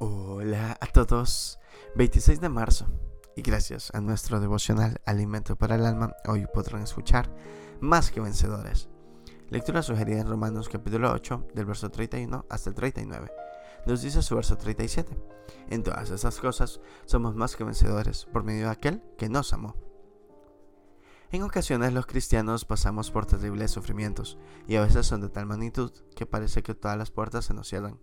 Hola a todos, 26 de marzo y gracias a nuestro devocional Alimento para el Alma hoy podrán escuchar Más que Vencedores. Lectura sugerida en Romanos capítulo 8 del verso 31 hasta el 39. Nos dice su verso 37. En todas esas cosas somos más que vencedores por medio de aquel que nos amó. En ocasiones los cristianos pasamos por terribles sufrimientos y a veces son de tal magnitud que parece que todas las puertas se nos cierran.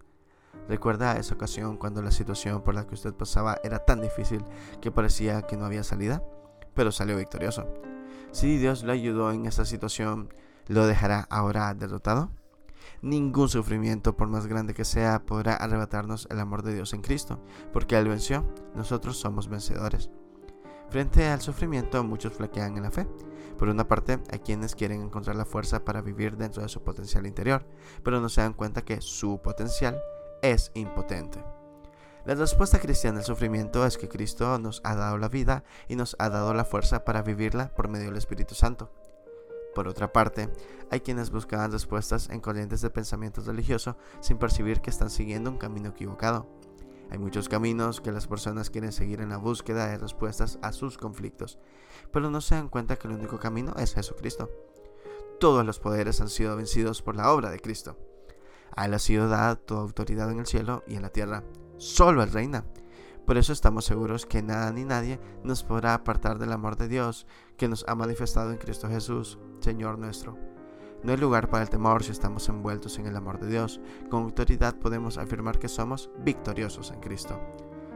¿Recuerda esa ocasión cuando la situación por la que usted pasaba era tan difícil que parecía que no había salida? Pero salió victorioso. Si Dios lo ayudó en esa situación, ¿lo dejará ahora derrotado? Ningún sufrimiento, por más grande que sea, podrá arrebatarnos el amor de Dios en Cristo, porque Él venció, nosotros somos vencedores. Frente al sufrimiento, muchos flaquean en la fe. Por una parte, hay quienes quieren encontrar la fuerza para vivir dentro de su potencial interior, pero no se dan cuenta que su potencial es impotente. La respuesta cristiana al sufrimiento es que Cristo nos ha dado la vida y nos ha dado la fuerza para vivirla por medio del Espíritu Santo. Por otra parte, hay quienes buscan respuestas en corrientes de pensamiento religioso sin percibir que están siguiendo un camino equivocado. Hay muchos caminos que las personas quieren seguir en la búsqueda de respuestas a sus conflictos, pero no se dan cuenta que el único camino es Jesucristo. Todos los poderes han sido vencidos por la obra de Cristo. A sido dada toda autoridad en el cielo y en la tierra. Solo Él reina. Por eso estamos seguros que nada ni nadie nos podrá apartar del amor de Dios que nos ha manifestado en Cristo Jesús, Señor nuestro. No hay lugar para el temor si estamos envueltos en el amor de Dios. Con autoridad podemos afirmar que somos victoriosos en Cristo.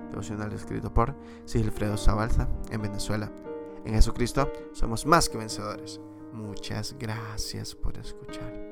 Devocional escrito por Sigilfredo Zabalza en Venezuela. En Jesucristo somos más que vencedores. Muchas gracias por escuchar.